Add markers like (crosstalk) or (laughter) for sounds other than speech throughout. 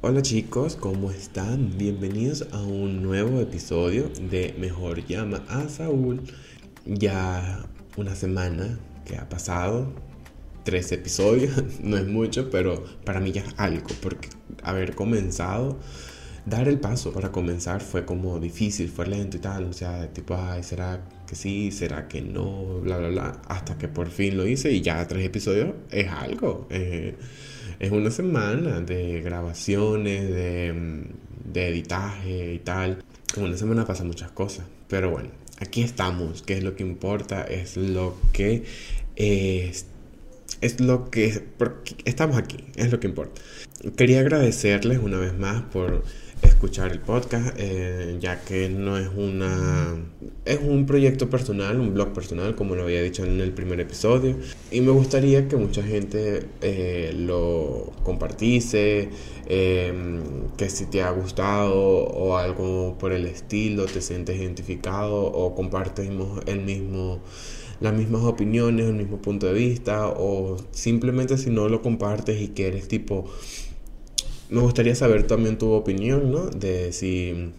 Hola chicos, ¿cómo están? Bienvenidos a un nuevo episodio de Mejor llama a Saúl. Ya una semana que ha pasado, tres episodios, (laughs) no es mucho, pero para mí ya es algo, porque haber comenzado, dar el paso para comenzar fue como difícil, fue lento y tal, o sea, tipo, ay, ¿será que sí? ¿Será que no? Bla, bla, bla, hasta que por fin lo hice y ya tres episodios es algo. Eh, es una semana de grabaciones, de, de editaje y tal. En una semana pasan muchas cosas. Pero bueno, aquí estamos, que es lo que importa, es lo que es, es lo que estamos aquí, es lo que importa. Quería agradecerles una vez más por escuchar el podcast, eh, ya que no es una es un proyecto personal, un blog personal, como lo había dicho en el primer episodio, y me gustaría que mucha gente eh, lo compartiese, em, que si te ha gustado o algo por el estilo, te sientes identificado o compartimos el mismo las mismas opiniones, el mismo punto de vista, o simplemente si no lo compartes y quieres tipo me gustaría saber también tu opinión, ¿no? De si,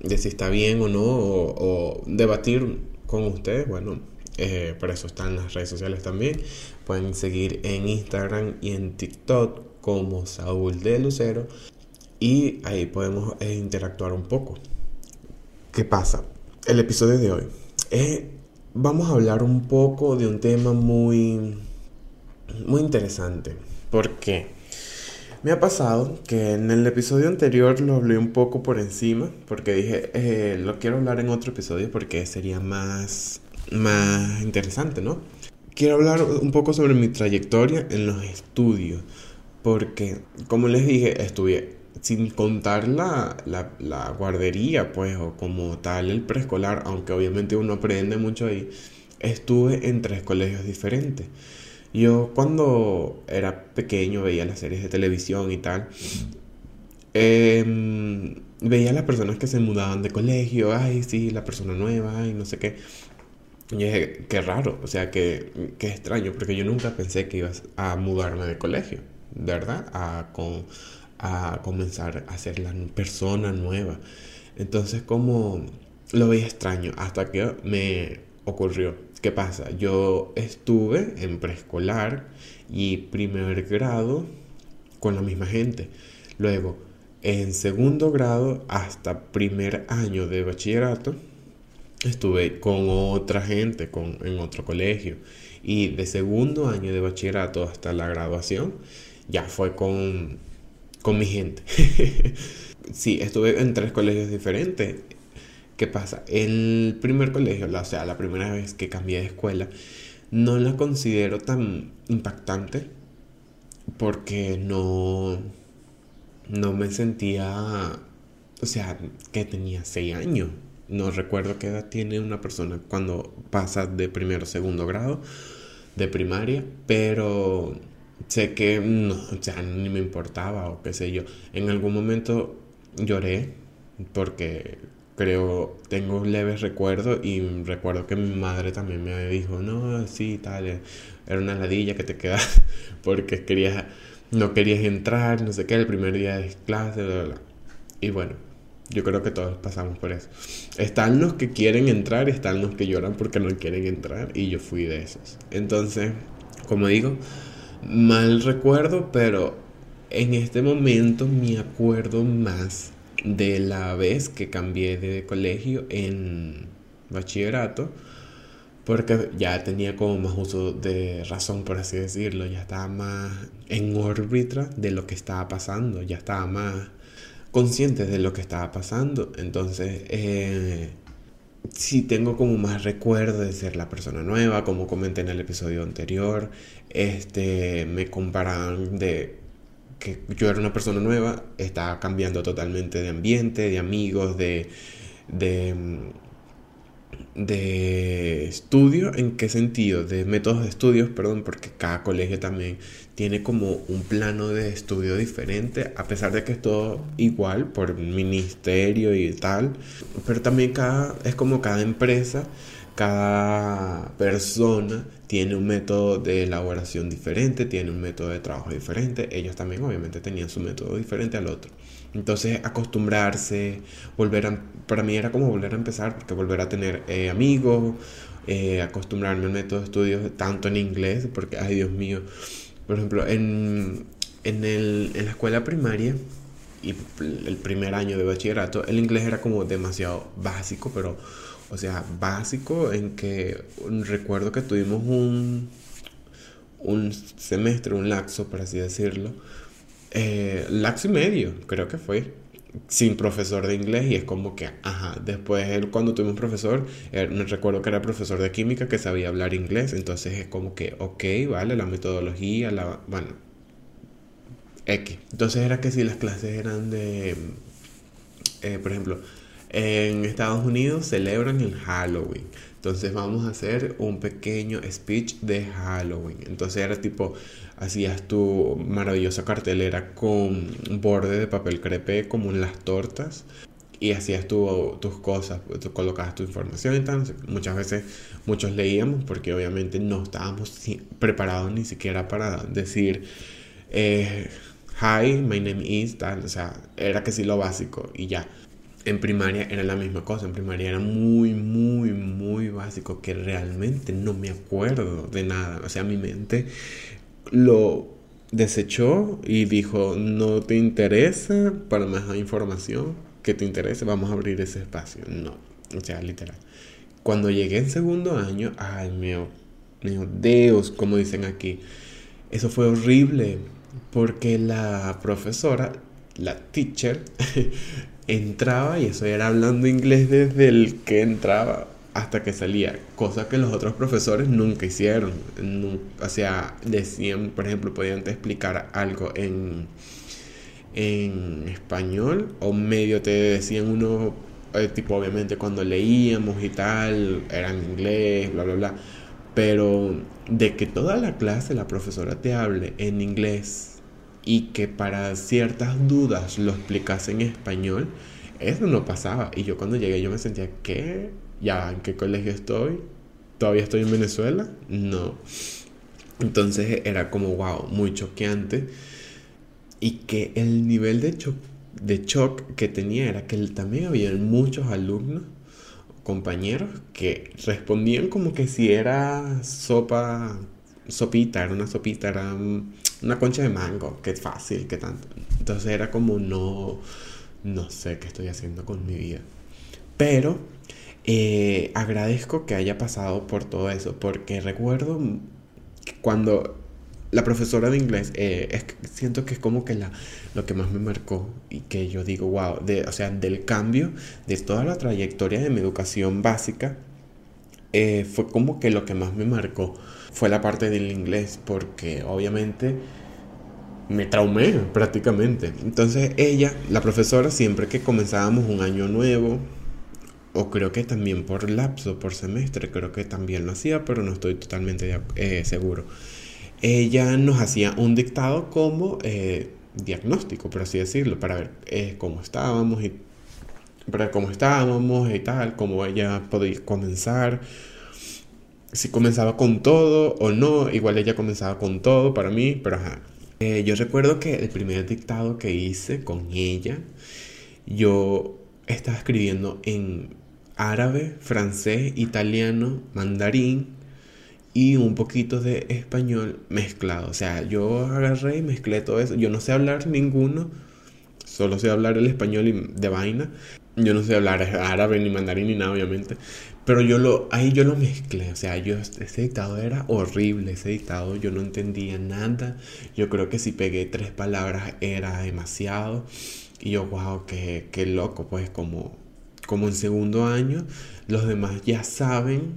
de si está bien o no, o, debatir con ustedes. Bueno, eh, para eso están las redes sociales también. Pueden seguir en Instagram y en TikTok como Saúl de Lucero. Y ahí podemos eh, interactuar un poco. ¿Qué pasa? El episodio de hoy. Eh, vamos a hablar un poco de un tema muy, muy interesante. ¿Por qué? Me ha pasado que en el episodio anterior lo hablé un poco por encima, porque dije, eh, lo quiero hablar en otro episodio porque sería más, más interesante, ¿no? Quiero hablar un poco sobre mi trayectoria en los estudios, porque, como les dije, estudié sin contar la, la, guardería, pues, o como tal el preescolar, aunque obviamente uno aprende mucho ahí, estuve en tres colegios diferentes. Yo cuando era pequeño veía las series de televisión y tal. Em, veía a las personas que se mudaban de colegio, ay, sí, la persona nueva, y no sé qué. Y dije, qué raro, o sea, qué, qué extraño, porque yo nunca pensé que ibas a mudarme de colegio, ¿verdad? A, con, a comenzar a ser la persona nueva. Entonces, como lo veía extraño, hasta que me ocurrió ¿Qué pasa? Yo estuve en preescolar y primer grado con la misma gente. Luego, en segundo grado hasta primer año de bachillerato, estuve con otra gente, con, en otro colegio. Y de segundo año de bachillerato hasta la graduación, ya fue con, con mi gente. (laughs) sí, estuve en tres colegios diferentes ¿Qué pasa? El primer colegio, o sea, la primera vez que cambié de escuela, no la considero tan impactante porque no, no me sentía, o sea, que tenía seis años. No recuerdo qué edad tiene una persona cuando pasa de primero a segundo grado de primaria, pero sé que no, o sea, ni me importaba o qué sé yo. En algún momento lloré porque creo, tengo leves recuerdos y recuerdo que mi madre también me dijo, no, sí, tal, eh, era una ladilla que te quedas (laughs) porque querías, no querías entrar, no sé qué, el primer día de clase, bla, bla. Y bueno, yo creo que todos pasamos por eso. Están los que quieren entrar están los que lloran porque no quieren entrar y yo fui de esos. Entonces, como digo, mal recuerdo, pero en este momento me acuerdo más de la vez que cambié de colegio en bachillerato, porque ya tenía como más uso de razón, por así decirlo, ya estaba más en órbita de lo que estaba pasando, ya estaba más consciente de lo que estaba pasando, entonces eh, sí tengo como más recuerdo de ser la persona nueva, como comenté en el episodio anterior, este, me comparaban de que yo era una persona nueva, estaba cambiando totalmente de ambiente, de amigos, de, de, de estudio, ¿en qué sentido? De métodos de estudios, perdón, porque cada colegio también tiene como un plano de estudio diferente, a pesar de que es todo igual por ministerio y tal, pero también cada, es como cada empresa, cada persona tiene un método de elaboración diferente, tiene un método de trabajo diferente, ellos también obviamente tenían su método diferente al otro. Entonces acostumbrarse, volver a, para mí era como volver a empezar, porque volver a tener eh, amigos, eh, acostumbrarme al método de estudios tanto en inglés, porque, ay Dios mío, por ejemplo, en, en, el, en la escuela primaria y el primer año de bachillerato, el inglés era como demasiado básico, pero, o sea, básico en que recuerdo que tuvimos un, un semestre, un laxo, por así decirlo, eh, laxo y medio, creo que fue, sin profesor de inglés y es como que, ajá, después él, cuando tuvimos un profesor, me recuerdo que era profesor de química que sabía hablar inglés, entonces es como que, ok, vale, la metodología, la, bueno, X. Entonces era que si las clases eran de, eh, por ejemplo, en Estados Unidos celebran el Halloween. Entonces vamos a hacer un pequeño speech de Halloween. Entonces era tipo, hacías tu maravillosa cartelera con borde de papel crepe como en las tortas y hacías tu, tus cosas, tú colocabas tu información y tal. Muchas veces muchos leíamos porque obviamente no estábamos preparados ni siquiera para decir eh, hi, my name is, tal. O sea, era que sí lo básico y ya. En primaria era la misma cosa, en primaria era muy, muy, muy básico que realmente no me acuerdo de nada. O sea, mi mente lo desechó y dijo, no te interesa para más información que te interese, vamos a abrir ese espacio. No, o sea, literal. Cuando llegué en segundo año, ay, mío, mío, Dios, como dicen aquí, eso fue horrible porque la profesora, la teacher, (laughs) entraba y eso era hablando inglés desde el que entraba hasta que salía, cosa que los otros profesores nunca hicieron. o sea, decían, por ejemplo, podían te explicar algo en, en español o medio te decían uno, eh, tipo obviamente cuando leíamos y tal, era en inglés, bla, bla, bla. Pero de que toda la clase la profesora te hable en inglés y que para ciertas dudas lo explicase en español, eso no pasaba. Y yo cuando llegué yo me sentía, ¿qué? ¿Ya en qué colegio estoy? ¿Todavía estoy en Venezuela? No. Entonces era como, wow, muy choqueante. Y que el nivel de, cho de shock que tenía era que también había muchos alumnos, compañeros, que respondían como que si era sopa, sopita, era una sopita, era una concha de mango, que fácil, que tanto. Entonces era como no, no sé qué estoy haciendo con mi vida. Pero eh, agradezco que haya pasado por todo eso, porque recuerdo cuando la profesora de inglés, eh, siento que es como que la, lo que más me marcó y que yo digo, wow, de, o sea, del cambio de toda la trayectoria de mi educación básica, eh, fue como que lo que más me marcó fue la parte del inglés, porque obviamente me traumé prácticamente. Entonces ella, la profesora, siempre que comenzábamos un año nuevo, o creo que también por lapso, por semestre, creo que también lo hacía, pero no estoy totalmente eh, seguro. Ella nos hacía un dictado como eh, diagnóstico, por así decirlo, para ver eh, cómo estábamos y para cómo estábamos y tal, cómo ella podía comenzar, si comenzaba con todo o no, igual ella comenzaba con todo para mí, pero ajá. yo recuerdo que el primer dictado que hice con ella, yo estaba escribiendo en árabe, francés, italiano, mandarín y un poquito de español mezclado. O sea, yo agarré y mezclé todo eso. Yo no sé hablar ninguno, solo sé hablar el español de vaina. Yo no sé hablar árabe ni mandarín ni nada, obviamente. Pero yo lo, ahí yo lo mezclé. O sea, yo, ese dictado era horrible. Ese dictado yo no entendía nada. Yo creo que si pegué tres palabras era demasiado. Y yo, wow, qué, qué loco, pues como como en segundo año, los demás ya saben,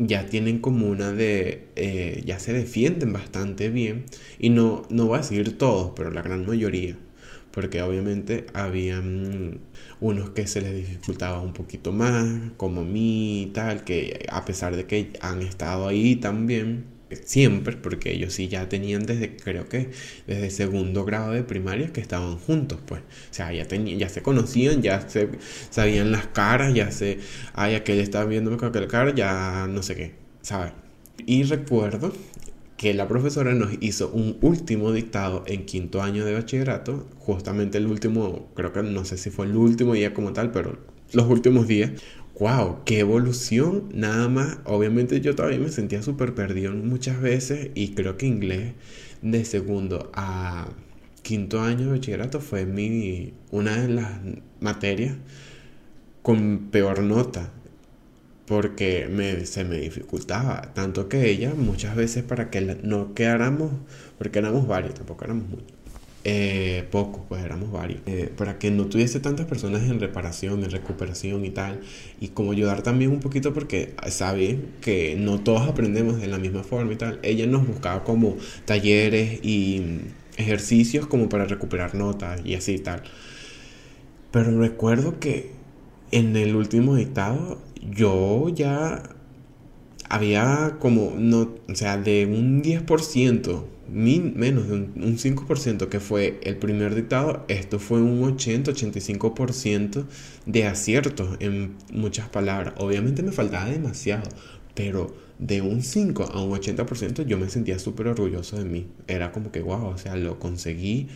ya tienen como una de, eh, ya se defienden bastante bien, y no, no voy a decir todos, pero la gran mayoría, porque obviamente habían unos que se les dificultaba un poquito más, como a mí y tal, que a pesar de que han estado ahí también, siempre, porque ellos sí ya tenían desde, creo que desde segundo grado de primaria que estaban juntos, pues. O sea, ya, tenían, ya se conocían, ya se sabían las caras, ya se, ay, aquel estaba viéndome con aquel cara, ya no sé qué, ¿sabes? Y recuerdo que la profesora nos hizo un último dictado en quinto año de bachillerato, justamente el último, creo que no sé si fue el último día como tal, pero los últimos días. ¡Wow! ¡Qué evolución! Nada más, obviamente yo todavía me sentía súper perdido muchas veces y creo que inglés de segundo a quinto año de bachillerato fue mi, una de las materias con peor nota porque me, se me dificultaba, tanto que ella muchas veces para que no quedáramos, porque éramos varios, tampoco éramos muchos, eh, pocos, pues éramos varios, eh, para que no tuviese tantas personas en reparación, en recuperación y tal, y como ayudar también un poquito porque sabe que no todos aprendemos de la misma forma y tal, ella nos buscaba como talleres y ejercicios como para recuperar notas y así tal. Pero recuerdo que en el último dictado yo ya había como, no, o sea, de un 10%, menos de un, 5% que fue el primer dictado, esto fue un 80-85% de aciertos en muchas palabras. Obviamente me faltaba demasiado, pero de un 5 a un 80% yo me sentía súper orgulloso de mí. Era como que, wow, o sea, lo conseguí.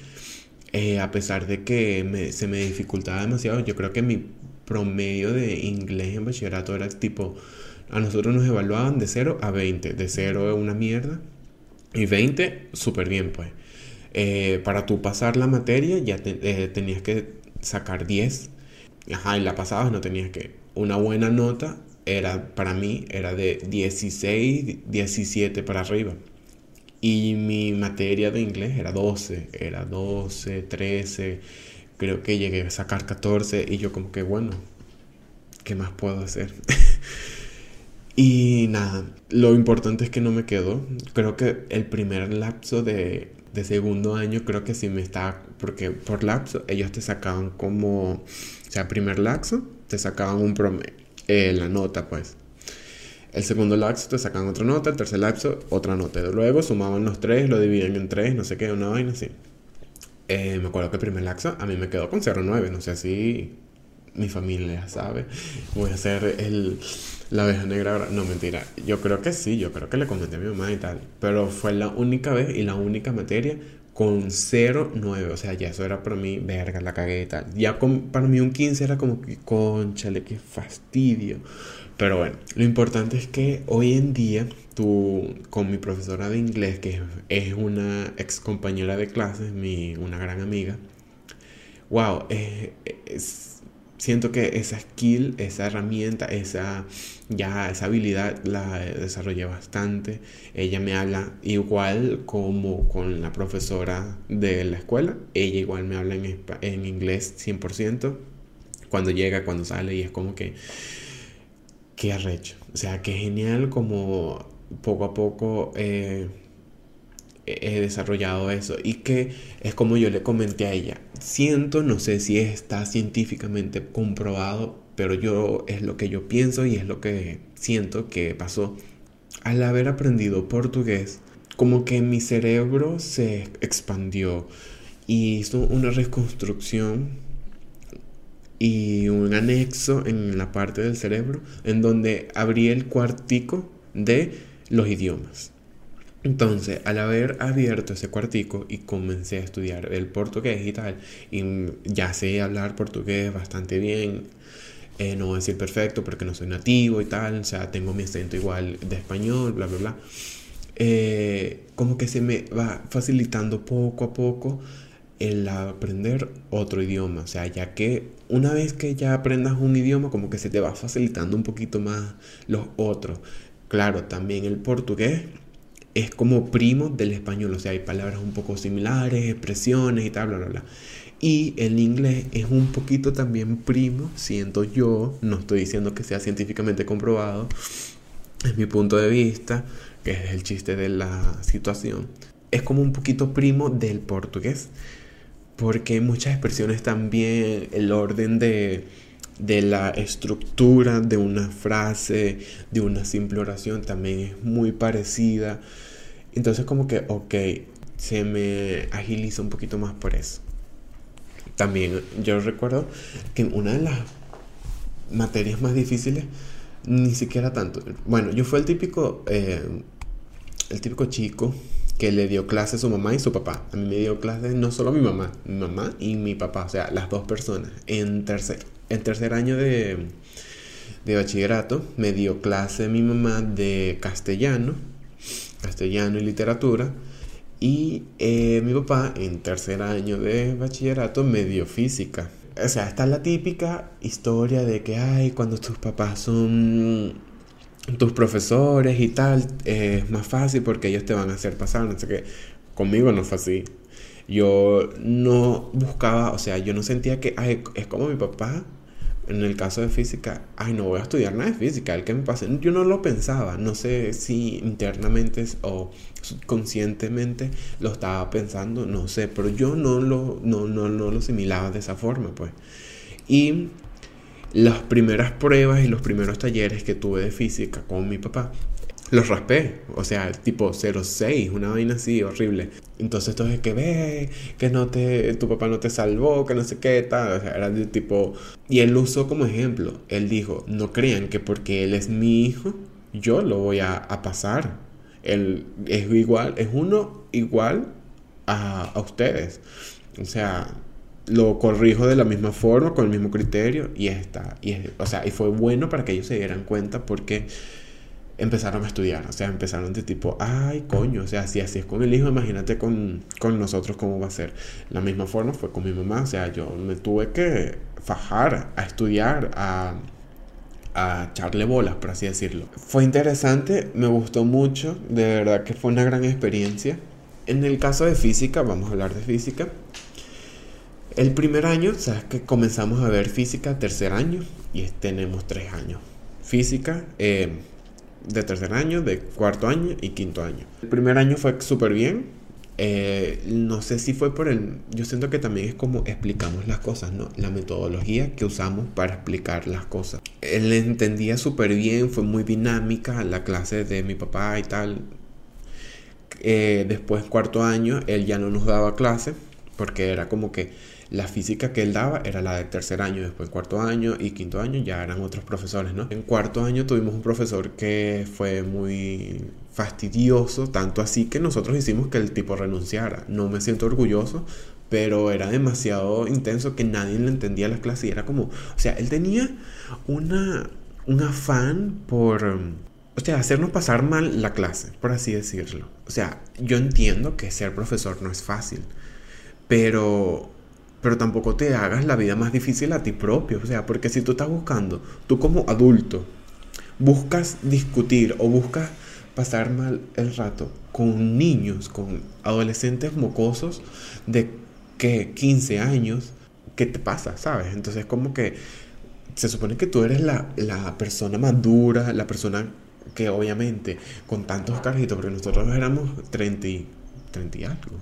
Eh, a pesar de que se me dificultaba demasiado, yo creo que mi promedio de inglés en bachillerato era tipo, a nosotros nos evaluaban de 0 a 20, de 0 es una mierda y 20 súper bien pues. Eh, para tú pasar la materia ya eh, tenías que sacar 10, ajá, y la pasabas no tenías que. Una buena nota era, para mí, era de 16, 17 para arriba. Y mi materia de inglés era 12, era 12, 13 creo que llegué a sacar 14 y yo como que bueno, ¿qué más puedo hacer? (laughs) y nada, lo importante es que no me quedó. Creo que el primer lapso de, de segundo año creo que sí me está, porque por lapso ellos te sacaban como, o sea, primer lapso te sacaban un promedio, eh, la nota pues. El segundo lapso te sacaban otra nota, el tercer lapso otra nota. Luego sumaban los tres, lo dividían en tres, no sé qué, una vaina así. Eh, me acuerdo que el primer laxo a mí me quedó con 0,9. No sé si mi familia sabe. Voy a hacer el, la abeja negra. No, mentira. Yo creo que sí. Yo creo que le comenté a mi mamá y tal. Pero fue la única vez y la única materia con 0,9. O sea, ya eso era para mí, verga, la cagué y tal. Ya con, para mí un 15 era como que, conchale, qué fastidio. Pero bueno, lo importante es que hoy en día tú, con mi profesora de inglés, que es una ex compañera de clases, mi, una gran amiga, wow, siento que esa skill, esa herramienta, esa, ya, esa habilidad la desarrollé bastante. Ella me habla igual como con la profesora de la escuela, ella igual me habla en, en inglés 100%, cuando llega, cuando sale, y es como que qué arrecho. O sea, qué genial como poco a poco eh, he desarrollado eso y que es como yo le comenté a ella. Siento, no sé si está científicamente comprobado, pero yo es lo que yo pienso y es lo que siento que pasó. Al haber aprendido portugués, como que mi cerebro se expandió y hizo una reconstrucción y un anexo en la parte del cerebro en donde abrí el cuartico de los idiomas. Entonces, al haber abierto ese cuartico y comencé a estudiar el portugués y tal, y ya sé hablar portugués bastante bien, eh, no voy a decir perfecto porque no soy nativo y tal, o sea, tengo mi acento igual de español, bla, bla, bla. Eh, como que se me va facilitando poco a poco el aprender otro idioma, o sea, ya que una vez que ya aprendas un idioma, como que se te va facilitando un poquito más los otros. Claro, también el portugués es como primo del español, o sea, hay palabras un poco similares, expresiones y tal, bla, bla, bla. Y el inglés es un poquito también primo, siento yo, no estoy diciendo que sea científicamente comprobado, es mi punto de vista, que es el chiste de la situación, es como un poquito primo del portugués. porque muchas expresiones también, el orden de, de la estructura de una frase, de una simple oración, también es muy parecida. Entonces como que, ok, se me agiliza un poquito más por eso. También yo recuerdo que una de las materias más difíciles, ni siquiera tanto. Bueno, yo fui el típico, eh, el típico chico que le dio clase a su mamá y su papá. A mí me dio clase no solo mi mamá, mi mamá y mi papá, o sea, las dos personas. En tercer, en tercer año de, de bachillerato me dio clase mi mamá de castellano, castellano y literatura. Y eh, mi papá en tercer año de bachillerato me dio física. O sea, está la típica historia de que, ay, cuando tus papás son tus profesores y tal, es más fácil porque ellos te van a hacer pasar, no sé qué. Conmigo no fue así. Yo no buscaba, o sea, yo no sentía que, ay, es como mi papá. En el caso de física, ay, no voy a estudiar nada de física, el que me pase. Yo no lo pensaba, no sé si internamente o conscientemente lo estaba pensando, no sé, pero yo no lo, no, no, no lo asimilaba de esa forma, pues. Y las primeras pruebas y los primeros talleres que tuve de física con mi papá, los raspé, o sea, tipo 06, una vaina así horrible. Entonces todo es que ve, que no te, tu papá no te salvó, que no sé qué, tal, o sea, era de tipo... Y él lo usó como ejemplo, él dijo, no crean que porque él es mi hijo, yo lo voy a, pasar. Él es igual, es uno igual a, a ustedes. O sea, lo corrijo de la misma forma, con el mismo criterio y está. Y, o sea, y fue bueno para que ellos se dieran cuenta porque empezaron a estudiar. O sea, empezaron de tipo, ay, coño, o sea, si así es con el hijo, imagínate con, con nosotros cómo va a ser. La misma forma fue con mi mamá. O sea, yo me tuve que fajar a estudiar, a, a echarle bolas, por así decirlo. Fue interesante, me gustó mucho, de verdad que fue una gran experiencia. En el caso de física, vamos a hablar de física. El primer año, sabes que comenzamos a ver física tercer año y tenemos tres años. Física eh, de tercer año, de cuarto año y quinto año. El primer año fue súper bien. Eh, no sé si fue por el... Yo siento que también es como explicamos las cosas, ¿no? La metodología que usamos para explicar las cosas. Él entendía súper bien, fue muy dinámica la clase de mi papá y tal. Eh, después, cuarto año, él ya no nos daba clase porque era como que la física que él daba era la de tercer año, después cuarto año y quinto año ya eran otros profesores, ¿no? En cuarto año tuvimos un profesor que fue muy fastidioso, tanto así que nosotros hicimos que el tipo renunciara. No me siento orgulloso, pero era demasiado intenso que nadie le entendía las clases y era como, o sea, él tenía una, un afán por, o sea, hacernos pasar mal la clase, por así decirlo. O sea, yo entiendo que ser profesor no es fácil, pero pero tampoco te hagas la vida más difícil a ti propio. O sea, porque si tú estás buscando, tú como adulto, buscas discutir o buscas pasar mal el rato con niños, con adolescentes mocosos de que 15 años, ¿qué te pasa? ¿Sabes? Entonces como que se supone que tú eres la, la persona madura, la persona que obviamente con tantos carajitos, porque nosotros éramos 30 y, 30 y algo,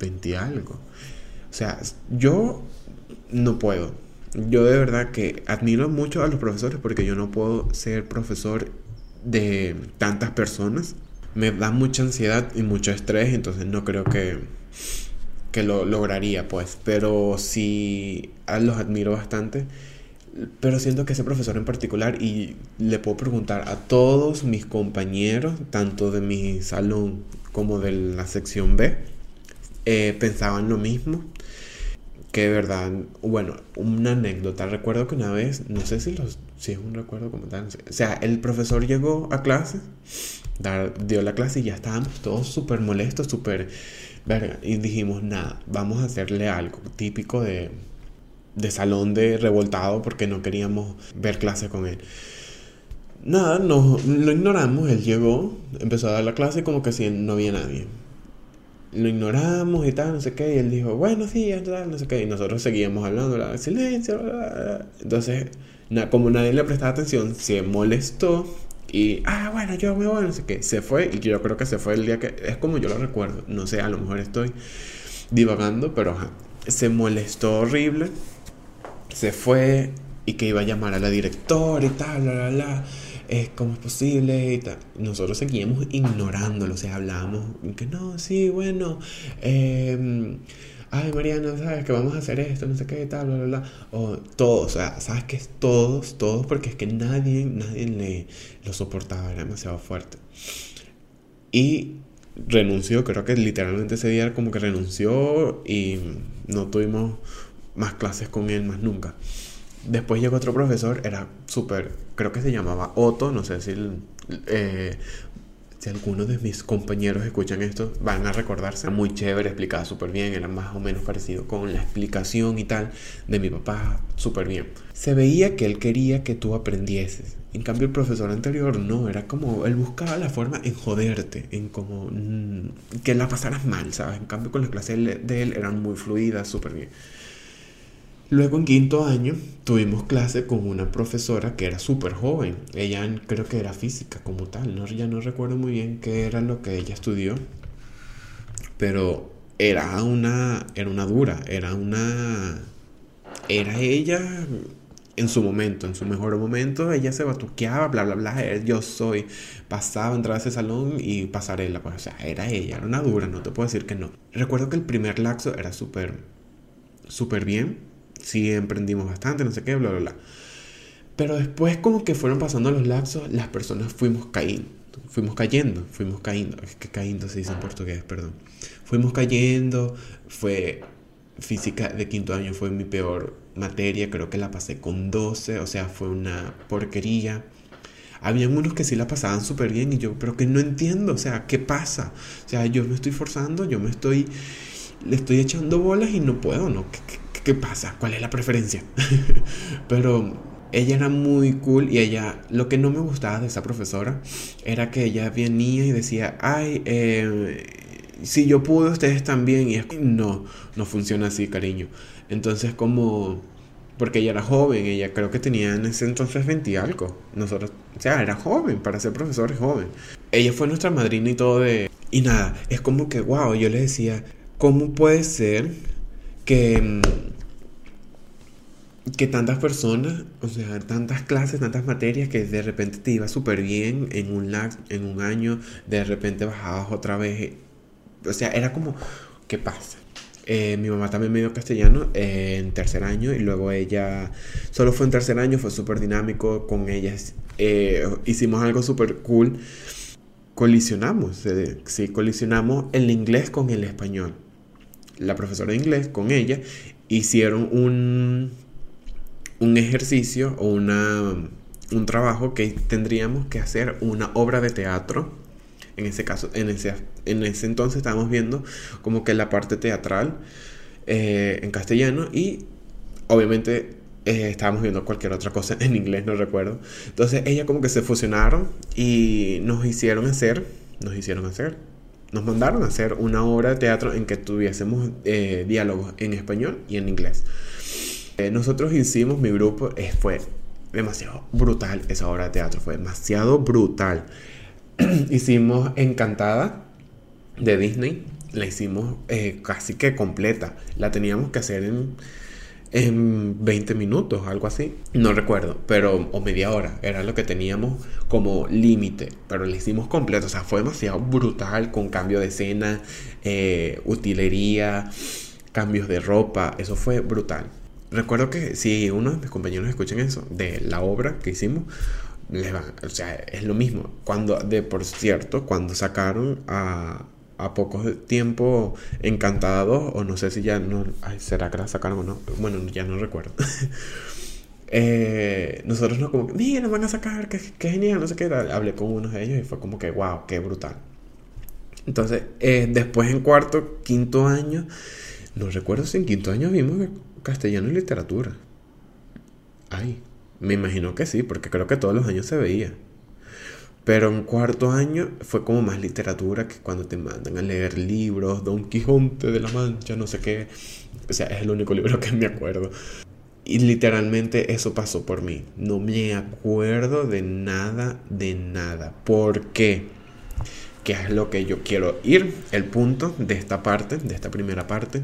20 y algo. O sea, yo no puedo. Yo de verdad que admiro mucho a los profesores porque yo no puedo ser profesor de tantas personas. Me da mucha ansiedad y mucho estrés, entonces no creo que, que lo lograría, pues. Pero sí los admiro bastante. Pero siento que ese profesor en particular, y le puedo preguntar a todos mis compañeros, tanto de mi salón como de la sección B, eh, pensaban lo mismo. Que de verdad, bueno, una anécdota. Recuerdo que una vez, no sé si, los, es un recuerdo como tal, o sea, el profesor llegó a clase, dio la clase y ya estábamos todos súper molestos, súper, verga, y dijimos, nada, vamos a hacerle algo típico de, de salón de revoltado porque no queríamos ver clase con él. Nada, no, lo ignoramos, él llegó, empezó a dar la clase como que si no había nadie lo ignoramos y tal, no sé qué, y él dijo, bueno, sí, tal, no sé qué, y nosotros seguíamos hablando, la silencio, entonces, como nadie le prestaba atención, se molestó y, ah, bueno, yo me voy, no sé qué, se fue, y yo creo que se fue el día que, es como yo lo recuerdo, no sé, a lo mejor estoy divagando, pero se molestó horrible, se fue y que iba a llamar a la directora y tal, bla, bla, bla. Eh, ¿Cómo es posible? Y tal. Nosotros seguíamos ignorándolo, o sea, hablábamos que no, sí, bueno, eh, ay, Mariana, ¿sabes que vamos a hacer esto? No sé qué, tal, bla, bla, bla. O todos, o sea, ¿sabes que es todos, todos? Porque es que nadie, nadie le lo soportaba, era demasiado fuerte. Y renunció, creo que literalmente ese día como que renunció y no tuvimos más clases con él más nunca. Después llegó otro profesor, era súper, creo que se llamaba Otto, no sé si, eh, si algunos de mis compañeros escuchan esto, van a recordarse. Era muy chévere, explicaba súper bien, era más o menos parecido con la explicación y tal de mi papá, súper bien. Se veía que él quería que tú aprendieses. En cambio el profesor anterior no, era como, él buscaba la forma en joderte, en como mm, que la pasaras mal, ¿sabes? En cambio con las clases de él eran muy fluidas, súper bien. Luego en quinto año tuvimos clase con una profesora que era súper joven. Ella creo que era física como tal. No, recuerdo muy bien qué era lo que ella estudió. Pero era una, era una dura. Era una... Era ella en su momento, en su mejor momento. Ella se batuqueaba, bla, bla, bla. Yo soy. Pasaba, entraba a ese salón y pasarela. Pues, o sea, era ella. Era una dura, no te puedo decir que no. Recuerdo que el primer laxo era súper... Súper bien sí emprendimos bastante, no sé qué, bla, bla, bla. Pero después como que fueron pasando los lapsos, las personas fuimos cayendo, fuimos cayendo, fuimos cayendo, es que cayendo se dice en portugués, perdón. Fuimos cayendo, fue física de quinto año fue mi peor materia, creo que la pasé con 12, o sea, fue una porquería. Habían unos que sí la pasaban súper bien y yo, pero que no entiendo, o sea, ¿qué pasa? O sea, yo me estoy forzando, yo me estoy, le estoy echando bolas y no puedo, ¿no? ¿Qué, ¿qué pasa? ¿Cuál es la preferencia? (laughs) Pero ella era muy cool y ella, lo que no me gustaba de esa profesora era que ella venía y decía, ay, eh, si yo pude, ustedes también. Y es no, no funciona así, cariño. Entonces como, porque ella era joven, ella creo que tenía en ese entonces 20 algo. Nosotros, o sea, era joven, para ser profesor es joven. Ella fue nuestra madrina y todo de... Y nada, es como que, wow, yo le decía, ¿cómo puede ser que mm, que tantas personas, o sea, tantas clases, tantas materias que de repente te iba súper bien en un, en un año, de repente bajabas otra vez. O sea, era como, ¿qué pasa? Eh, mi mamá también me dio castellano eh, en tercer año y luego ella, solo fue en tercer año, fue súper dinámico con ellas. Eh, hicimos algo súper cool. Colisionamos, sí, colisionamos el inglés con el español. La profesora de inglés con ella hicieron un un ejercicio o una, un trabajo que tendríamos que hacer una obra de teatro. En ese caso, en ese, en ese entonces estábamos viendo como que la parte teatral eh, en castellano y obviamente eh, estábamos viendo cualquier otra cosa en inglés, no recuerdo. Entonces ella como que se fusionaron y nos hicieron hacer, nos hicieron hacer, nos mandaron a hacer una obra de teatro en que tuviésemos eh, diálogos en español y en inglés. Eh, nosotros hicimos, mi grupo, eh, fue demasiado brutal esa obra de teatro, fue demasiado brutal. (clears throat) hicimos Encantada de Disney, la hicimos eh, casi que completa, la teníamos que hacer en, en 20 minutos, algo así, no recuerdo, pero o media hora, era lo que teníamos como límite, pero la hicimos completa, o sea, fue demasiado brutal con cambio de escena, utilería, cambios de ropa, eso fue brutal. Recuerdo que si uno de mis compañeros escuchan eso, de la obra que hicimos, les va, o sea, es lo mismo. Cuando, de por cierto, cuando sacaron a, a poco tiempo Encantados, o no sé si ya no, será que la sacaron o no, bueno, ya no recuerdo. (laughs) eh, nosotros no como, mira, van a sacar, qué, genial, no sé qué, hablé con uno de ellos y fue como que, wow, qué brutal. Entonces, eh, después en cuarto, quinto año, no recuerdo si en quinto año vimos castellano y literatura. Ay, me imagino que sí, porque creo que todos los años se veía. Pero en cuarto año fue como más literatura que cuando te mandan a leer libros, Don Quijote de la Mancha, no sé qué. O sea, es el único libro que me acuerdo. Y literalmente eso pasó por mí. No me acuerdo de nada, de nada. ¿Por qué? ¿Qué es lo que yo quiero ir? El punto de esta parte, de esta primera parte,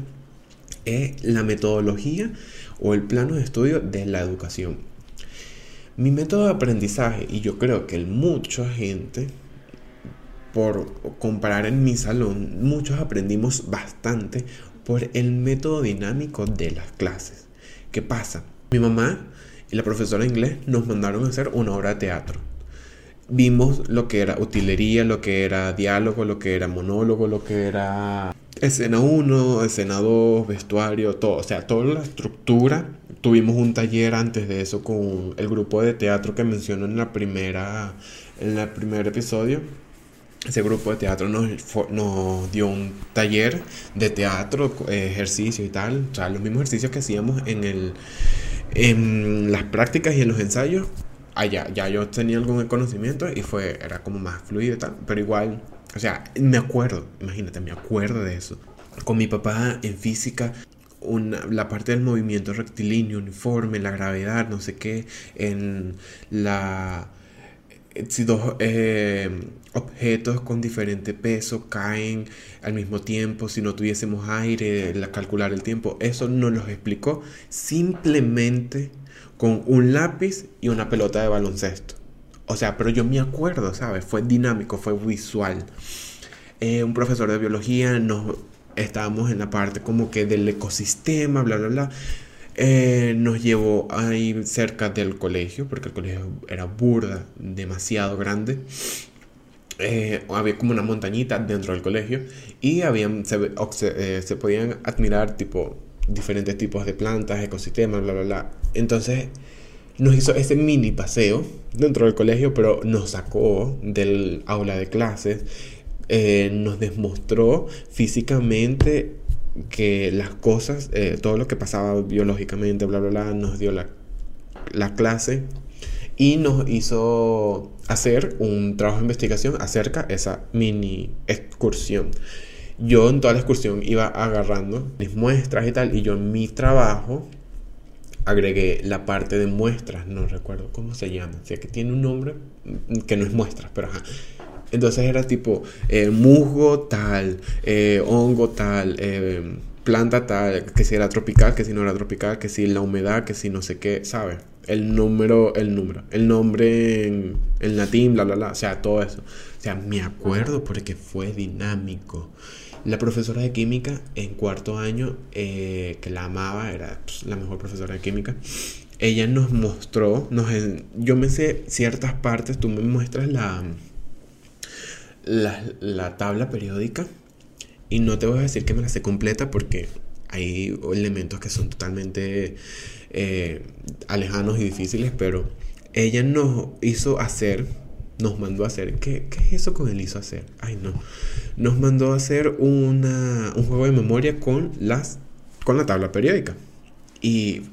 es la metodología o el plano de estudio de la educación. Mi método de aprendizaje, y yo creo que mucha gente, por comparar en mi salón, muchos aprendimos bastante por el método dinámico de las clases. ¿Qué pasa? Mi mamá y la profesora de inglés nos mandaron a hacer una obra de teatro. Vimos lo que era utilería, lo que era diálogo, lo que era monólogo, lo que era escena 1, escena 2, vestuario, todo. O sea, toda la estructura. Tuvimos un taller antes de eso con el grupo de teatro que menciono en la primera, en el primer episodio ese grupo de teatro nos, nos dio un taller de teatro, ejercicio y tal, o sea, los mismos ejercicios que hacíamos en, el, en las prácticas y en los ensayos, allá, ya yo tenía algún conocimiento y fue, era como más fluido y tal, pero igual, o sea, me acuerdo, imagínate, me acuerdo de eso. Con mi papá en física, una, la parte del movimiento rectilíneo, uniforme, la gravedad, no sé qué, en la si dos eh, objetos con diferente peso caen al mismo tiempo, si no tuviésemos aire, la, calcular el tiempo, eso nos lo explicó simplemente con un lápiz y una pelota de baloncesto. O sea, pero yo me acuerdo, ¿sabes? Fue dinámico, fue visual. Eh, un profesor de biología, nos estábamos en la parte como que del ecosistema, bla, bla, bla eh, nos llevó ahí cerca del colegio, porque el colegio era burda, demasiado grande. Eh, había como una montañita dentro del colegio y habían, se, eh, se, podían admirar tipo diferentes tipos de plantas, ecosistemas, bla, bla, bla. Entonces nos hizo ese mini paseo dentro del colegio, pero nos sacó del aula de clases, nos demostró físicamente que las cosas, eh, todo lo que pasaba biológicamente, bla, bla, bla, nos dio la, la clase y nos hizo hacer un trabajo de investigación acerca de esa mini excursión. Yo en toda la excursión iba agarrando mis muestras y tal, y yo en mi trabajo agregué la parte de muestras, no recuerdo cómo se llama, o sea que tiene un nombre que no es muestras, pero ajá. Entonces era tipo eh, musgo tal, eh, hongo tal, eh, planta tal, que si era tropical, que si no era tropical, que si la humedad, que si no sé qué, ¿sabes? El número, el número, el nombre en, en latín, bla, bla, bla, o sea, todo eso. O sea, me acuerdo porque fue dinámico. La profesora de química en cuarto año, que la amaba, era pues, la mejor profesora de química, ella nos mostró, nos, yo me sé ciertas partes, tú me muestras la la, tabla periódica y no te voy a decir que me la sé completa porque hay elementos que son totalmente eh, alejanos y difíciles, pero ella nos hizo hacer, nos mandó a hacer, ¿qué, ¿qué, es eso con el hizo hacer? Ay no, nos mandó a hacer una, un juego de memoria con, las, con la tabla periódica. Y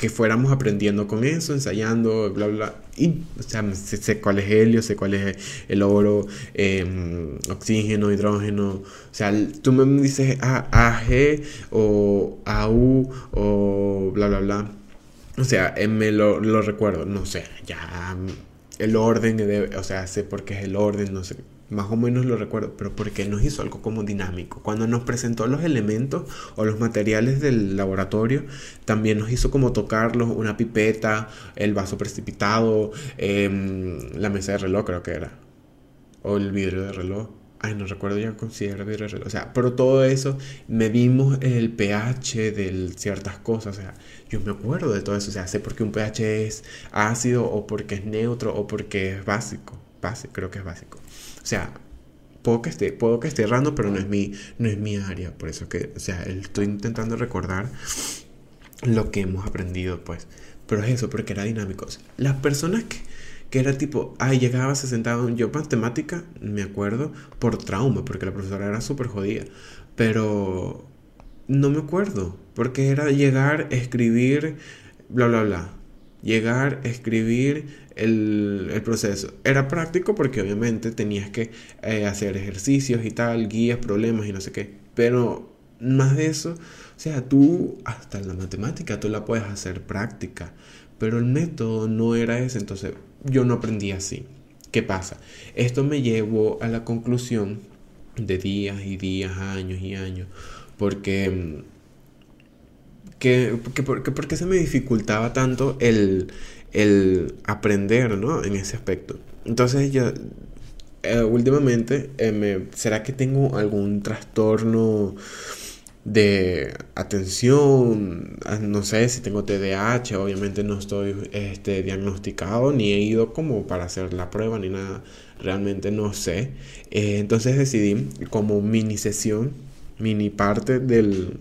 que fuéramos aprendiendo con eso, ensayando, bla, bla. Y, o sea, sé, cuál es helio, sé cuál es el oro, em, oxígeno, hidrógeno. O sea, tú me dices AG o AU o bla, bla, bla. O sea, eh, me lo, lo recuerdo, no sé, ya el orden, de, o sea, sé por qué es el orden, no sé más o menos lo recuerdo, pero porque nos hizo algo como dinámico. Cuando nos presentó los elementos o los materiales del laboratorio, también nos hizo como tocarlos, una pipeta, el vaso precipitado, em, la mesa de reloj creo que era, o el vidrio de reloj. Ay, no recuerdo ya con si era vidrio de reloj. O sea, pero todo eso, medimos el pH de ciertas cosas. O sea, yo me acuerdo de todo eso. O sea, sé por qué un pH es ácido o porque es neutro o porque es básico. Básico, creo que es básico. O sea, puedo que esté, puedo que esté errando, pero no es mi, no es mi área. Por eso que, o sea, estoy intentando recordar lo que hemos aprendido, pues. Pero es eso, porque era dinámico. las personas que, que era tipo, ay, llegaba, se sentaba, yo matemática, me acuerdo, por trauma, porque la profesora era súper jodida. Pero no me acuerdo, porque era llegar, escribir, bla, bla, bla. Llegar, escribir, el, proceso. Era práctico porque obviamente tenías que eh, hacer ejercicios y tal, guías, problemas y no sé qué. Pero más de eso, o sea, tú hasta la matemática tú la puedes hacer práctica. Pero el método no era ese, entonces yo no aprendí así. ¿Qué pasa? Esto me llevó a la conclusión de días y días, años y años, porque que, que, por, qué se me dificultaba tanto el, el aprender, ¿no? En ese aspecto. Entonces yo, eh, últimamente, eh, me, ¿será que tengo algún trastorno de atención? Ah, no sé si tengo TDAH, obviamente no estoy este, diagnosticado, ni he ido como para hacer la prueba, ni nada, realmente no sé. Eh, entonces decidí como mini sesión, mini parte del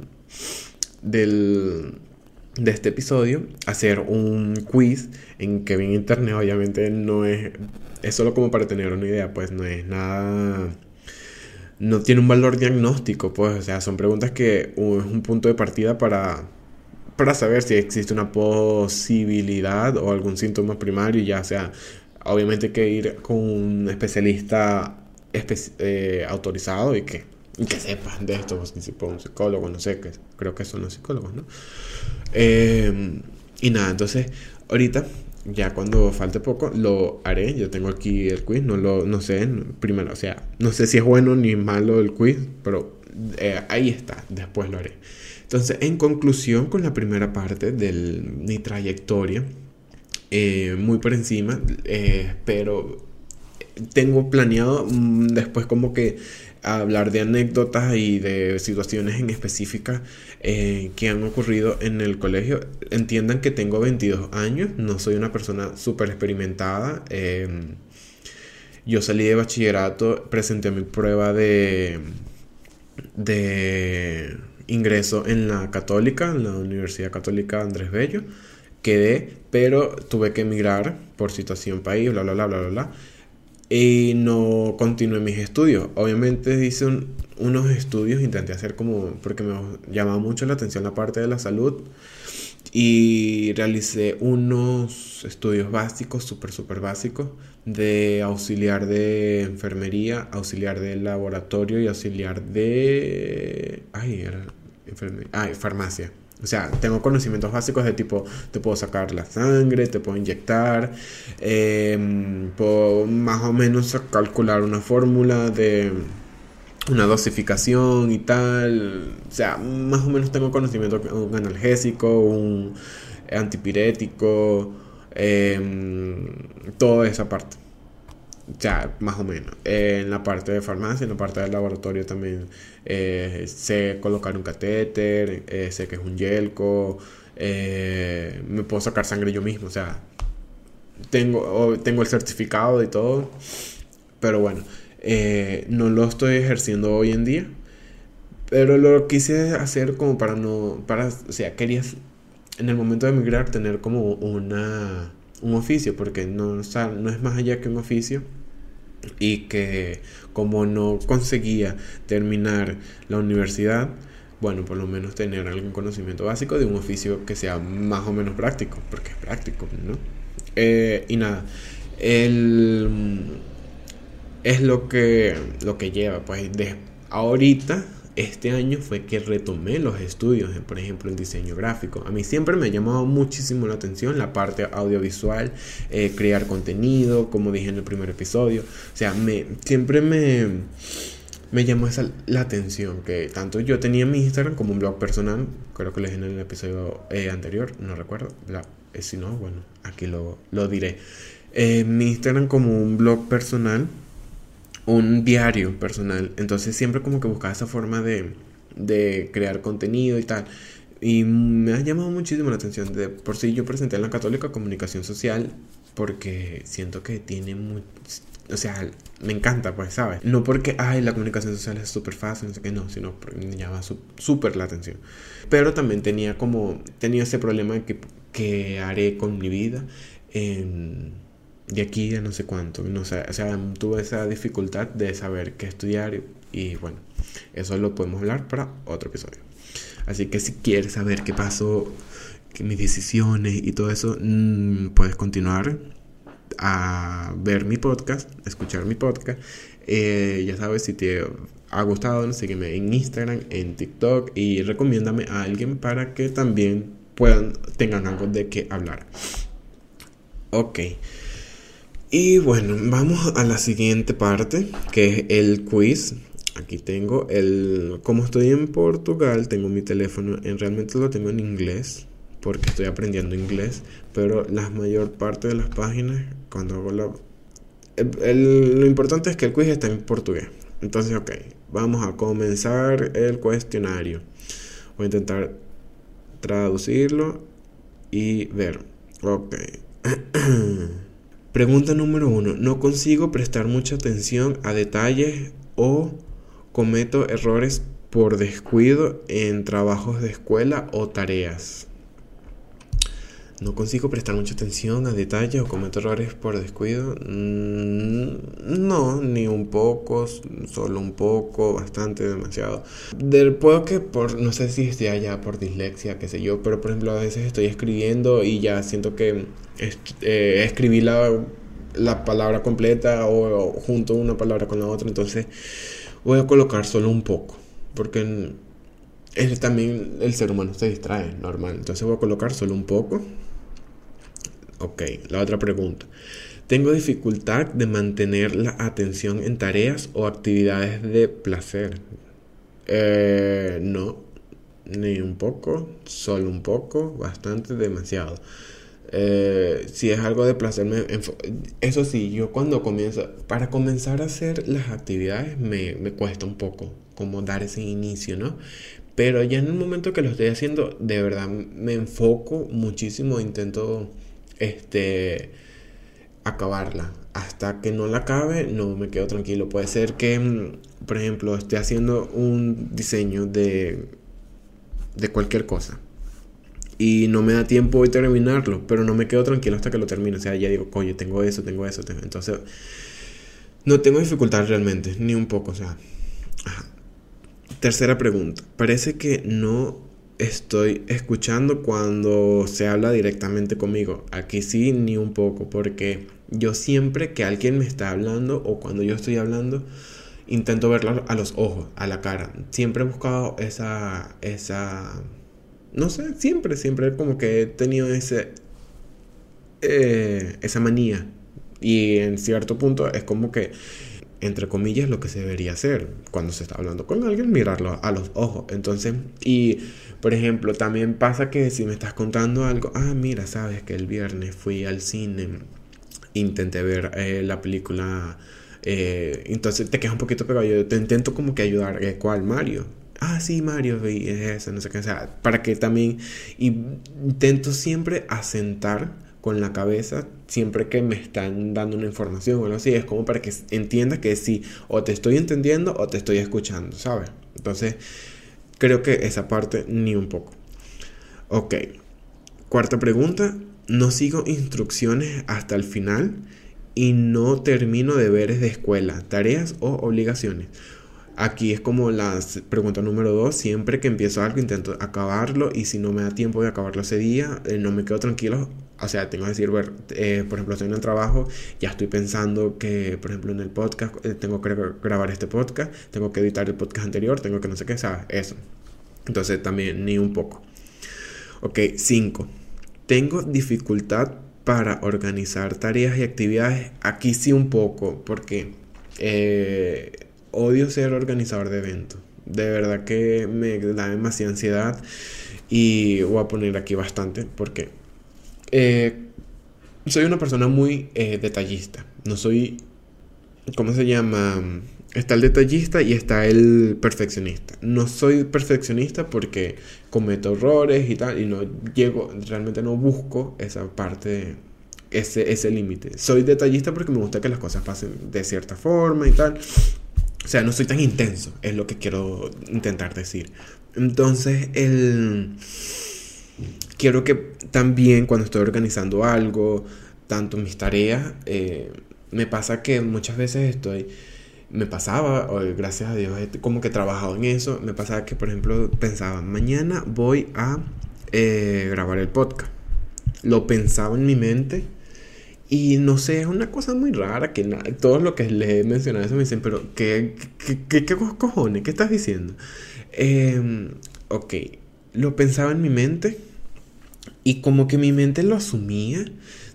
del, de este episodio hacer un quiz en que en internet obviamente no es es solo como para tener una idea pues no es nada no tiene un valor diagnóstico pues o sea son preguntas que es un punto de partida para para saber si existe una posibilidad o algún síntoma primario ya sea obviamente que ir con un especialista eh, autorizado y que y que sepan de esto, un psicólogo, no sé, que creo que son los psicólogos, ¿no? Eh, y nada, entonces, ahorita, ya cuando falte poco, lo haré. Yo tengo aquí el quiz, no lo no sé, primero, o sea, no sé si es bueno ni malo el quiz, pero eh, ahí está, después lo haré. Entonces, en conclusión con la primera parte de mi trayectoria, eh, muy por encima, pero tengo planeado mm, después como que hablar de anécdotas y de situaciones en específicas eh, que han ocurrido en el colegio. Entiendan que tengo 22 años, no soy una persona súper experimentada. Em, yo salí de bachillerato, presenté mi prueba de, de ingreso en la católica, en la Universidad Católica Andrés Bello. Quedé, pero tuve que emigrar por situación país, bla, bla, bla, bla, bla y no continué mis estudios. Obviamente hice unos estudios, intenté hacer como, porque me llamaba mucho la atención la parte de la salud y realicé unos estudios básicos, súper, súper básicos, de auxiliar de enfermería, auxiliar de laboratorio y auxiliar de... Ay, era enfermería. Ay, farmacia. O sea, tengo conocimientos básicos de tipo, te puedo sacar la sangre, te puedo inyectar, em, puedo más o menos calcular una fórmula de una dosificación y tal. O sea, más o menos tengo conocimiento de un analgésico, un antipirético, em, toda esa parte ya, más o menos. en la parte de farmacia, en la parte del laboratorio también eh, sé colocar un catéter, eh, sé que es un yelco, eh, me puedo sacar sangre yo mismo, o sea, tengo, tengo el certificado y todo, pero bueno, no lo estoy ejerciendo hoy en día, pero lo quise hacer como para no, para, o sea, quería en el momento de emigrar tener como una, un oficio, porque no, no es más allá que un oficio y que como no conseguía terminar la universidad, bueno, por lo menos tener algún conocimiento básico de un oficio que sea más o menos práctico, porque es práctico, ¿no? Eh, y nada, el, es lo que, lo que lleva, pues de ahorita este año fue que retomé los estudios, por ejemplo, en diseño gráfico. A mí siempre me ha llamado muchísimo la atención la parte audiovisual, eh, crear contenido, como dije en el primer episodio. O sea, siempre me, me llamó esa, la atención que tanto yo tenía mi Instagram como un blog personal, creo que lo dije en el episodio eh, anterior, no recuerdo. Eh, si no, bueno, aquí lo, lo diré. mi Instagram como un blog personal un diario personal. Entonces siempre como que buscaba esa forma de, de crear contenido y tal. Y me ha llamado muchísimo la atención. De por sí yo presenté en la Católica Comunicación Social porque siento que tiene muy... O sea, me encanta, pues, ¿sabes? No porque, ay, la comunicación social es súper fácil, no sé qué, no, sino porque me llama súper la atención. Pero también tenía como, tenía ese problema que, que haré con mi vida. En, de aquí a no sé cuánto. No sé, o sea, tuve esa dificultad de saber qué estudiar y, bueno, eso lo podemos hablar para otro episodio. Así que si quieres saber qué pasó, mis decisiones y todo eso, mm, puedes continuar a ver mi podcast, escuchar mi podcast. Eh, ya sabes, si te ha gustado, sígueme en Instagram, en TikTok y recomiéndame a alguien para que también puedan, tengan algo de qué hablar. Ok. Y bueno, vamos a la siguiente parte, que es el quiz. aquí tengo el... Como estoy en Portugal, tengo mi teléfono, en realmente lo tengo en inglés, porque estoy aprendiendo inglés, pero la mayor parte de las páginas, cuando hago la... lo importante es que el quiz está en portugués. Entonces, ok, vamos a comenzar el cuestionario. Voy a intentar traducirlo y ver. Ok. (clears throat) Pregunta número uno. No consigo prestar mucha atención a detalles o cometo errores por descuido en trabajos de escuela o tareas. No consigo prestar mucha atención a detalles o cometo errores por descuido. Mm, no, ni un poco, solo un poco, bastante, demasiado. Del puedo que por, no sé si sea ya por dislexia, qué sé yo, pero por ejemplo a veces estoy escribiendo y ya siento que eh, escribí la, la palabra completa o, junto una palabra con la otra, entonces voy a colocar solo un poco, porque es, también el ser humano se distrae, normal. Entonces voy a colocar solo un poco Ok, la otra pregunta. Tengo dificultad de mantener la atención en tareas o actividades de placer. Eh, no, ni un poco, solo un poco, bastante, demasiado. Eh, si es algo de placer, me eso sí, yo cuando comienzo, para comenzar a hacer las actividades me, me cuesta un poco, como dar ese inicio, ¿no? Pero ya en el momento que lo estoy haciendo, de verdad me enfoco muchísimo, intento este, acabarla. Hasta que no la acabe, no me quedo tranquilo. Puede ser que, mm, por ejemplo, esté haciendo un diseño de, de cualquier cosa y no me da tiempo de terminarlo, pero no me quedo tranquilo hasta que lo termine. O sea, ya digo, coño, tengo eso, tengo eso. Entonces, no tengo dificultad realmente, ni un poco. O sea, tercera pregunta. Parece que no estoy escuchando cuando se habla directamente conmigo. Aquí sí, ni un poco, porque yo siempre que alguien me está hablando o cuando yo estoy hablando, intento verlo a los ojos, a la cara. Siempre he buscado esa, esa, no sé, siempre, siempre como que he tenido ese, eh, esa manía. Y en cierto punto es como que entre comillas, lo que se debería hacer cuando se está hablando con alguien, mirarlo a los ojos. Entonces, y por ejemplo, también pasa que si me estás contando algo, ah, mira, sabes que el viernes fui al cine, intenté ver eh, la película, eh, entonces te quedas un poquito pegado. Yo te intento como que ayudar, eh, ¿cuál? Mario. Ah, sí, Mario, y es eso, no sé qué, o sea, para que también intento siempre asentar con la cabeza siempre que me están dando una información o algo así. Es como para que entiendas que sí, o te estoy entendiendo o te estoy escuchando, ¿sabes? Entonces, creo que esa parte ni un poco. Ok. Cuarta pregunta. No sigo instrucciones hasta el final y no termino deberes de escuela, tareas o obligaciones. Aquí es como la pregunta número dos. Siempre que empiezo algo intento acabarlo y si no me da tiempo de acabarlo ese día, eh, no me quedo tranquilo. O sea, tengo que decir, ver, eh, por ejemplo, estoy en el trabajo, ya estoy pensando que, por ejemplo, en el podcast, eh, tengo que grabar este podcast, tengo que editar el podcast anterior, tengo que no sé qué, ¿sabes? Eso. Entonces también ni un poco. Ok, cinco. Tengo dificultad para organizar tareas y actividades. Aquí sí un poco, porque odio ser organizador de eventos. De verdad que me da demasiada ansiedad y voy a poner aquí bastante porque eh, soy una persona muy eh, detallista. No soy, ¿cómo se llama? Está el detallista y está el perfeccionista. No soy perfeccionista porque cometo errores y tal y no llego, realmente no busco esa parte ese, ese límite. Soy detallista porque me gusta que las cosas pasen de cierta forma y tal. O sea, no soy tan intenso, es lo que quiero intentar decir. Entonces, el... quiero que también cuando estoy organizando algo, tanto mis tareas, eh, me pasa que muchas veces estoy, me pasaba, gracias a Dios, como que he trabajado en eso, me pasaba que, por ejemplo, pensaba, mañana voy a eh, grabar el podcast. Lo pensaba en mi mente y no sé, es una cosa muy rara que todos los que les he mencionado eso me dicen, pero ¿qué, qué, qué, cojones? ¿Qué estás diciendo? Em, ok, lo pensaba en mi mente y como que mi mente lo asumía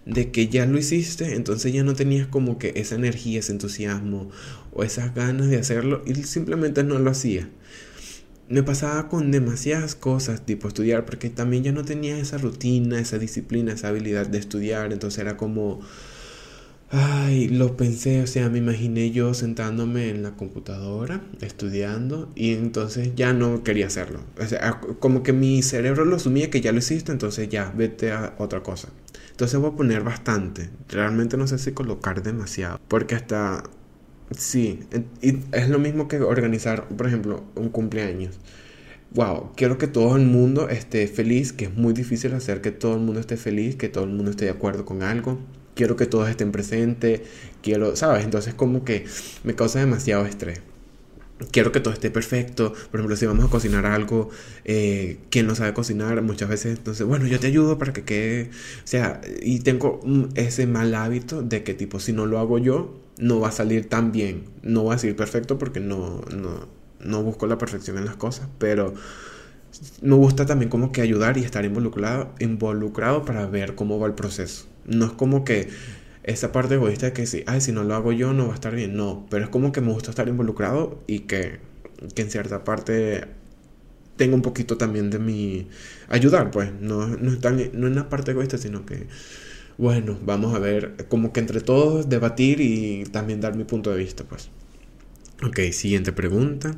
de que ya lo hiciste, entonces ya no tenías como que esa energía, ese entusiasmo o esas ganas de hacerlo y simplemente no lo hacías. Me pasaba con demasiadas cosas, tipo estudiar, porque también ya no tenía esa rutina, esa disciplina, esa habilidad de estudiar, entonces era como Ay, lo pensé, o sea, me imaginé yo sentándome en la computadora, estudiando, y entonces ya no quería hacerlo. O sea, como que mi cerebro lo asumía que ya lo hiciste, entonces ya, vete a otra cosa. Entonces voy a poner bastante. Realmente no sé si colocar demasiado, porque hasta... Sí, y es lo mismo que organizar, por ejemplo, un cumpleaños. Wow, quiero que todo el mundo esté feliz, que es muy difícil hacer que todo el mundo esté feliz, que todo el mundo esté de acuerdo con algo quiero que todos estén presentes, quiero, ¿sabes? Entonces como que me causa demasiado estrés. Quiero que todo esté perfecto. Por ejemplo, si vamos a cocinar algo, eh, quien no sabe cocinar, muchas veces, entonces, bueno, yo te ayudo para que quede. O sea, y tengo ese mal hábito de que, tipo, si no lo hago yo, no va a salir tan bien. No va a salir perfecto porque no, no, no busco la perfección en las cosas, pero me gusta también como que ayudar y estar involucrado, involucrado para ver cómo va el proceso. No es como que esa parte egoísta de que si, ay, si no lo hago yo no va a estar bien. No, pero es como que me gusta estar involucrado y que, que en cierta parte tengo un poquito también de mi ayudar, pues. No, no, es tan, no es una parte egoísta, sino que, bueno, vamos a ver, como que entre todos debatir y también dar mi punto de vista, pues. Ok, siguiente pregunta.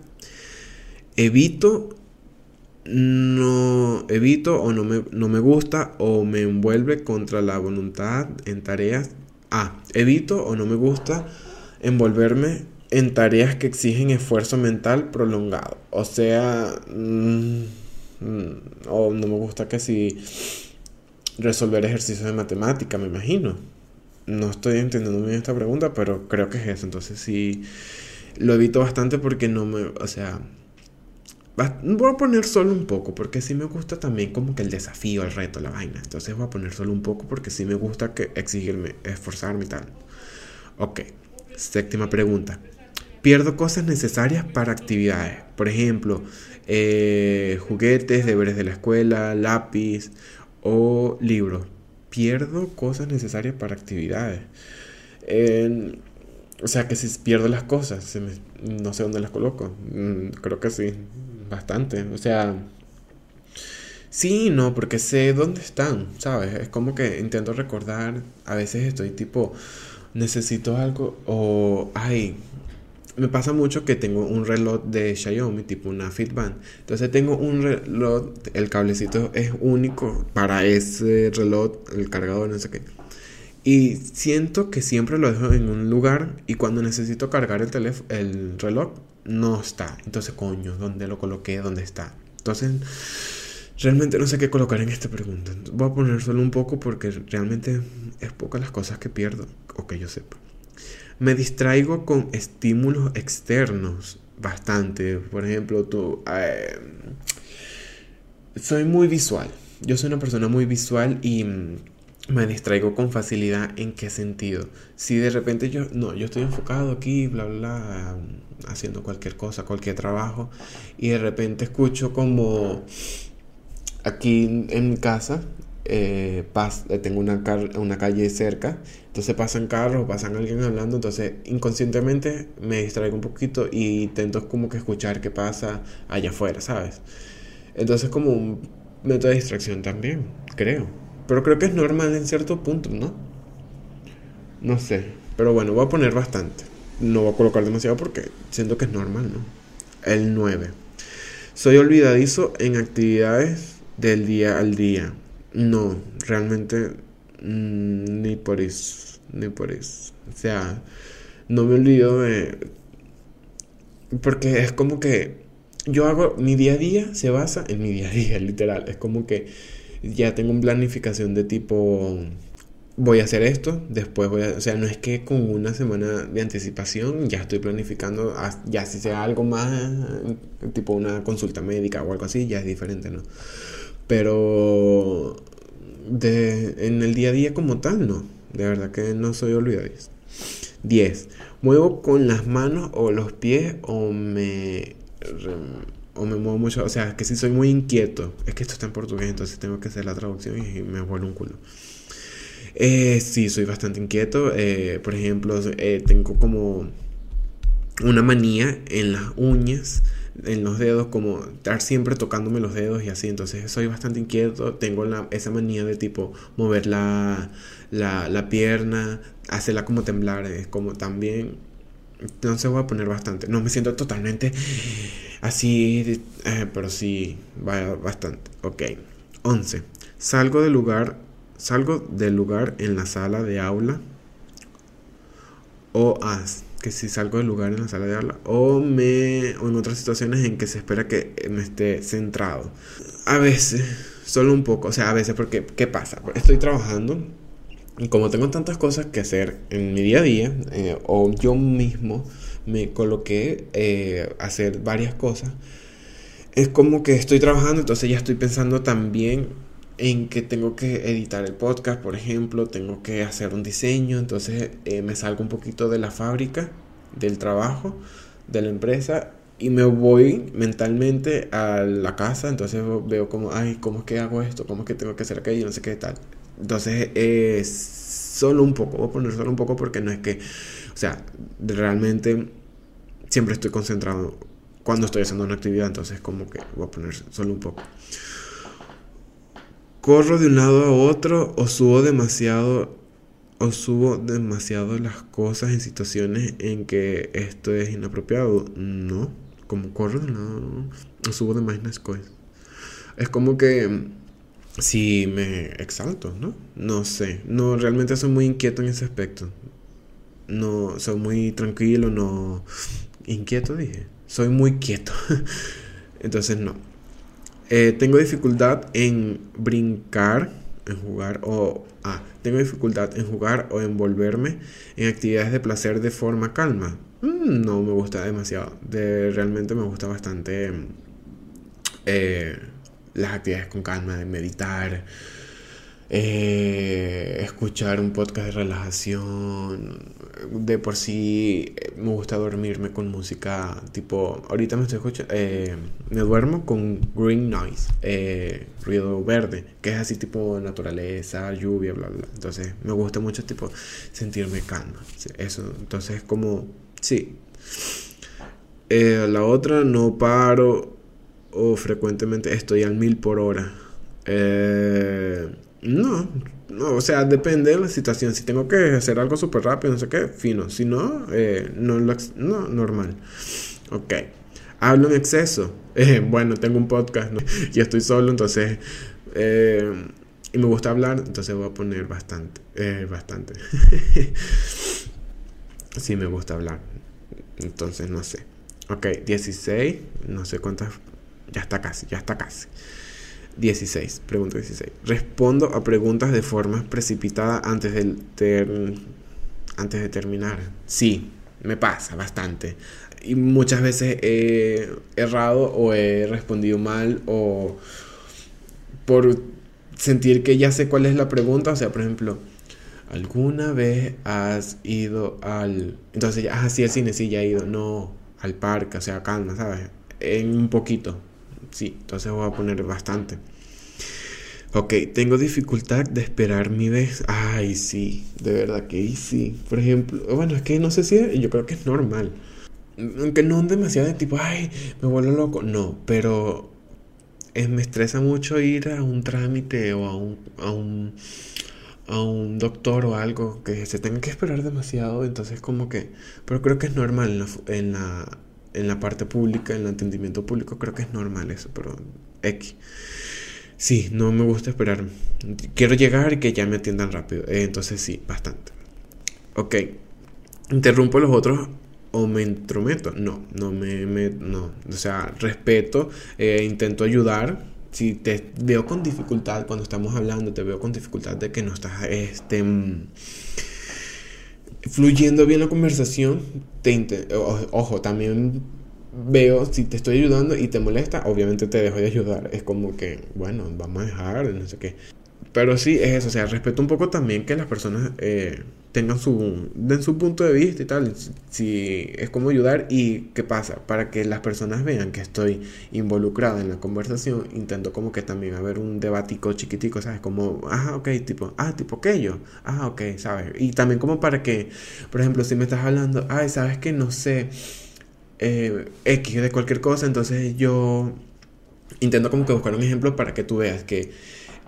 Evito no evito o no me, no me gusta o me envuelve contra la voluntad en tareas. Ah, evito o no me gusta envolverme en tareas que exigen esfuerzo mental prolongado. O sea, mm, mm, o no me gusta que si resolver ejercicios de matemática, me imagino. No estoy entendiendo bien esta pregunta, pero creo que es eso. Entonces sí, lo evito bastante porque no me, o sea, Voy a poner solo un poco, porque sí me gusta también como que el desafío, el reto, la vaina. Entonces voy a poner solo un poco porque sí me gusta que exigirme, esforzarme y tal. Ok, séptima pregunta. Pierdo cosas necesarias para actividades. Por ejemplo, eh, juguetes, deberes de la escuela, lápiz o libros. Pierdo cosas necesarias para actividades. o sea que si pierdo las cosas, no sé dónde las coloco. Mm, creo que sí bastante. O sea, sí, no, porque sé dónde están, ¿sabes? Es como que intento recordar, a veces estoy tipo, necesito algo o, ay, me pasa mucho que tengo un reloj de Xiaomi, tipo una Fitband. Entonces tengo un reloj, el cablecito es único para ese reloj, el cargador, no sé qué. Y siento que siempre lo dejo en un lugar y cuando necesito cargar el, teléfono, el reloj, no está. Entonces, coño, ¿dónde lo coloqué? ¿Dónde está? Entonces, realmente no sé qué colocar en esta pregunta. Voy a poner solo un poco porque realmente es pocas las cosas que pierdo o que yo sepa. Me distraigo con estímulos externos bastante. Por ejemplo, tú... Eh, soy muy visual. Yo soy una persona muy visual y me distraigo con facilidad en qué sentido. Si de repente yo, no, yo estoy enfocado aquí, bla, bla, haciendo cualquier cosa, cualquier trabajo, y de repente escucho como aquí en mi casa, eh, eh, tengo una, una calle cerca, entonces pasan carros, pasan alguien hablando, entonces inconscientemente me distraigo un poquito y intento como que escuchar qué pasa allá afuera, ¿sabes? Entonces como un método de distracción también, creo. Pero creo que es normal en cierto punto, ¿no? No sé. Pero bueno, voy a poner bastante. No voy a colocar demasiado porque siento que es normal, ¿no? El 9. Soy olvidadizo en actividades del día al día. No, realmente mm, ni por eso. Ni por eso. O sea, no me olvido de... Porque es como que yo hago mi día a día se basa en mi día a día, (laughs) literal. Es como que ya tengo una planificación de tipo, voy a hacer esto, después voy a, o sea, no es que con una semana de anticipación ya estoy planificando, ya si sea algo más, tipo una consulta médica o algo así, ya es diferente, ¿no? Pero de, en el día a día como tal, no, de verdad que no soy olvidadizo. 10. Muevo con las manos o los pies o me o me muevo mucho, o sea, que si soy muy inquieto, es que esto está en portugués, entonces tengo que hacer la traducción y me vuelve un culo. Eh, sí, soy bastante inquieto. Eh, por ejemplo, eh, tengo como una manía en las uñas, en los dedos, como estar siempre tocándome los dedos y así. Entonces soy bastante inquieto. Tengo esa manía de tipo mover la, la pierna, hacerla como temblar. Es como también entonces voy a poner bastante. No me siento totalmente así, eh, pero sí, vaya bastante. Ok. 11. Salgo del lugar, salgo del lugar en la sala de aula. O haz que si salgo del lugar en la sala de aula. O me. O en otras situaciones en que se espera que me esté centrado. A veces, solo un poco. O sea, a veces porque, ¿qué pasa? Estoy trabajando como tengo tantas cosas que hacer en mi día a día, eh, o yo mismo me coloqué eh, a hacer varias cosas, es como que estoy trabajando, entonces ya estoy pensando también en que tengo que editar el podcast, por ejemplo, tengo que hacer un diseño, entonces eh, me salgo un poquito de la fábrica, del trabajo, de la empresa y me voy mentalmente a la casa, entonces veo como, ay, ¿cómo es que hago esto? ¿Cómo es que tengo que hacer aquello? No sé qué tal. Entonces, es solo un poco, voy a poner solo un poco porque no es que, o sea, realmente siempre estoy concentrado cuando estoy haciendo una actividad, entonces como que voy a poner solo un poco. Corro de un lado a otro o subo demasiado o subo demasiado las cosas en situaciones en que esto es inapropiado. No, como corro de un lado o subo demasiadas cosas. Es como que si me exalto, ¿no? No sé, no, realmente soy muy inquieto en ese aspecto. No, soy muy tranquilo, no... Inquieto dije, soy muy quieto. (laughs) Entonces no. Eh, tengo dificultad en brincar, en jugar o... Ah, tengo dificultad en jugar o envolverme en actividades de placer de forma calma. Mm, no me gusta demasiado. De, realmente me gusta bastante... Eh, las actividades con calma, de meditar, eh, escuchar un podcast de relajación. De por sí eh, me gusta dormirme con música tipo, ahorita me estoy escuchando, eh, me duermo con green noise, ruido verde, que es así tipo naturaleza, lluvia, bla, bla. Entonces me gusta mucho tipo sentirme calma. Eso, entonces como, sí. la otra, no paro o frecuentemente estoy al mil por hora. Eh, no, no, o sea, depende de la situación. Si tengo que hacer algo súper rápido, no sé qué, fino. Si no, eh, no, no, normal. Ok. Hablo en exceso. (laughs) Eh, bueno, tengo un podcast (laughs) y estoy solo, entonces... y me gusta hablar, entonces voy a poner bastante. bastante. (laughs) sí, me gusta hablar. Entonces, no sé. Ok, 16. No sé cuántas ya está casi, ya está casi. 16, pregunta 16. Respondo a preguntas de forma precipitada antes de, antes de terminar. Sí, me pasa bastante. Y muchas veces he errado o he respondido mal o por sentir que ya sé cuál es la pregunta. O sea, por ejemplo, ¿alguna vez has ido al... Entonces, ya, ah, sí, al cine, sí, ya he ido. No, al parque, o sea, calma, ¿sabes? En un poquito. Sí, entonces voy a poner bastante. Ok, tengo dificultad de esperar mi vez. Ay, sí, de verdad que sí. Por ejemplo, bueno, es que no sé si yo creo que es normal. Aunque no demasiado de tipo, ay, me vuelvo loco. No, pero me estresa mucho ir a un trámite o a un, a un, a un doctor o algo que se tenga que esperar demasiado. Entonces, como que, pero creo que es normal en la, en la en la parte pública, en el entendimiento público, creo que es normal eso, pero X. Sí, no me gusta esperar. Quiero llegar y que ya me atiendan rápido. Eh, entonces sí, bastante. Ok. ¿Interrumpo los otros o me entrometo? No, no me... no. O sea, respeto, eh, intento ayudar. Si te veo con dificultad cuando estamos hablando, te veo con dificultad de que no estás... Este, fluyendo bien la conversación, te ojo, también veo si te estoy ayudando y te molesta, obviamente te dejo de ayudar. Es como que, bueno, vamos a dejar, no sé qué. Pero sí, es eso, o sea, respeto un poco también que las personas eh, tengan su, den su punto de vista y tal. Si es como ayudar y qué pasa, para que las personas vean que estoy involucrado en la conversación, intento como que también haber un debatico chiquitico, ¿sabes? Como, ah, ok, tipo, ah, tipo aquello, ah, ok, ¿sabes? Y también como para que, por ejemplo, si me estás hablando, ay, ¿sabes que No sé, eh, X de cualquier cosa, entonces yo intento como que buscar un ejemplo para que tú veas que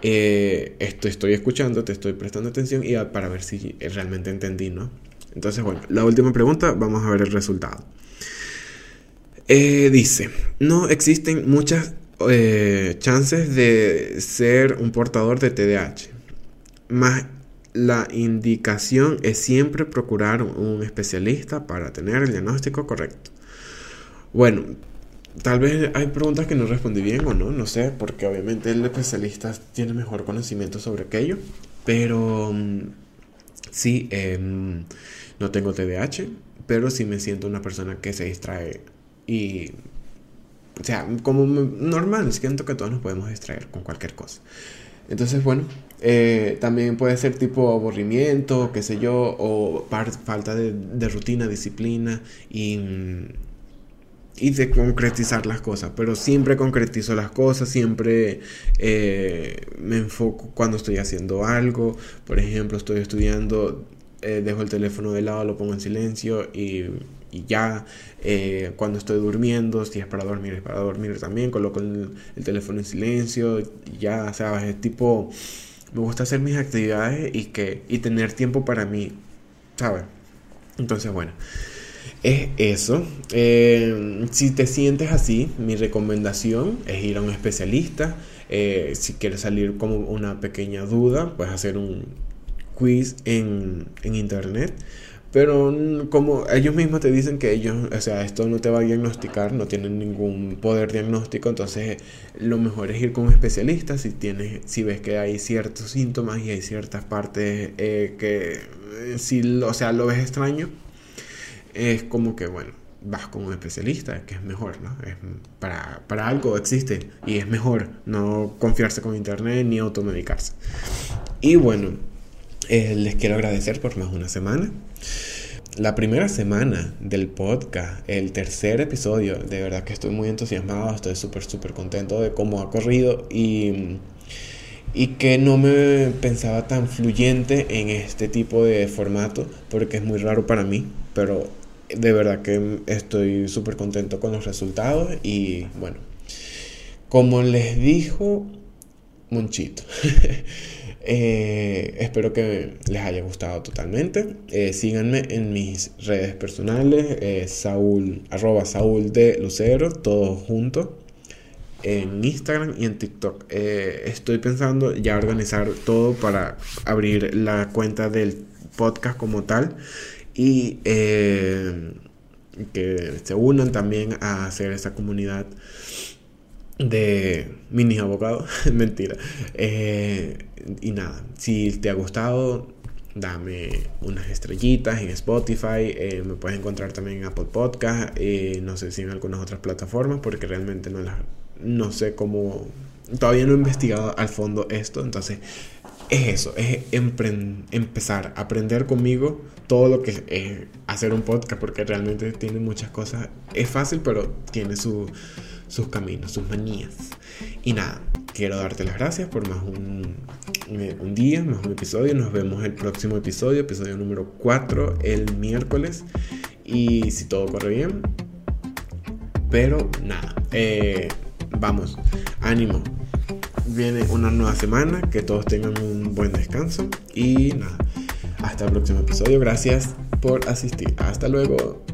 eh, esto estoy escuchando, te estoy prestando atención y para ver si realmente entendí, ¿no? Entonces, bueno, la última pregunta, vamos a ver el resultado. Eh, dice, no existen muchas eh, chances de ser un portador de TDAH, más la indicación es siempre procurar un especialista para tener el diagnóstico correcto. Bueno, Tal vez hay preguntas que no respondí bien o no, no sé, porque obviamente el especialista tiene mejor conocimiento sobre aquello, pero mm, sí, em, no tengo TDAH, pero sí me siento una persona que se distrae y, o sea, como normal, siento que todos nos podemos distraer con cualquier cosa. Entonces, bueno, eh, también puede ser tipo aburrimiento, qué sé yo, o falta de, de rutina, disciplina y mm, y de concretizar las cosas, pero siempre concretizo las cosas, siempre eh, me enfoco cuando estoy haciendo algo, por ejemplo, estoy estudiando, eh, dejo el teléfono de lado, lo pongo en silencio y, ya, eh, cuando estoy durmiendo, si es para dormir, es para dormir también, coloco el, el teléfono en silencio, y ya, sabes, es tipo, me gusta hacer mis actividades y, que, y tener tiempo para mí, ¿sabes? Entonces, bueno es eso. Eh, si te sientes así, mi recomendación es ir a un especialista. Eh, si quieres salir como una pequeña duda, puedes hacer un quiz en, en internet. Pero como ellos mismos te dicen que ellos, o sea, esto no te va a diagnosticar, no tienen ningún poder diagnóstico, entonces lo mejor es ir con un especialista si tienes, si ves que hay ciertos síntomas y hay ciertas partes eh, que, si, o sea, lo ves extraño, es como que, bueno, vas con un especialista, que es mejor, ¿no? Es, para, para, algo existe y es mejor no confiarse con internet ni automedicarse. Y bueno, eh, les quiero agradecer por más una semana. La primera semana del podcast, el tercer episodio, de verdad que estoy muy entusiasmado, estoy súper, súper contento de cómo ha corrido y, y que no me pensaba tan fluyente en este tipo de formato, porque es muy raro para mí, pero de verdad que estoy súper contento con los resultados y bueno, como les dijo Monchito, (laughs) eh, espero que les haya gustado totalmente. Eh, síganme en mis redes personales, eh, Saúl, arroba Saúl de Lucero, todos juntos. En Instagram y en TikTok. estoy pensando ya organizar todo para abrir la cuenta del podcast como tal y eh, que se unan también a hacer esa comunidad de mini abogados. (laughs) Mentira. Eh, y nada, si te ha gustado, dame unas estrellitas en Spotify. Eh, me puedes encontrar también en Apple Podcast. no sé si en algunas otras plataformas, porque realmente no, las, no sé cómo. Todavía no he investigado al fondo esto. Entonces, es eso, es empezar a aprender conmigo todo lo que es hacer un podcast, porque realmente tiene muchas cosas. Es fácil, pero tiene sus caminos, sus manías. Y nada, quiero darte las gracias por más un, un día, más un episodio. Nos vemos el próximo episodio, episodio número 4, el miércoles. Y si todo corre bien. Pero nada, eh, vamos, ánimo viene una nueva semana, que todos tengan un buen descanso y nada, hasta el próximo episodio, gracias por asistir, hasta luego.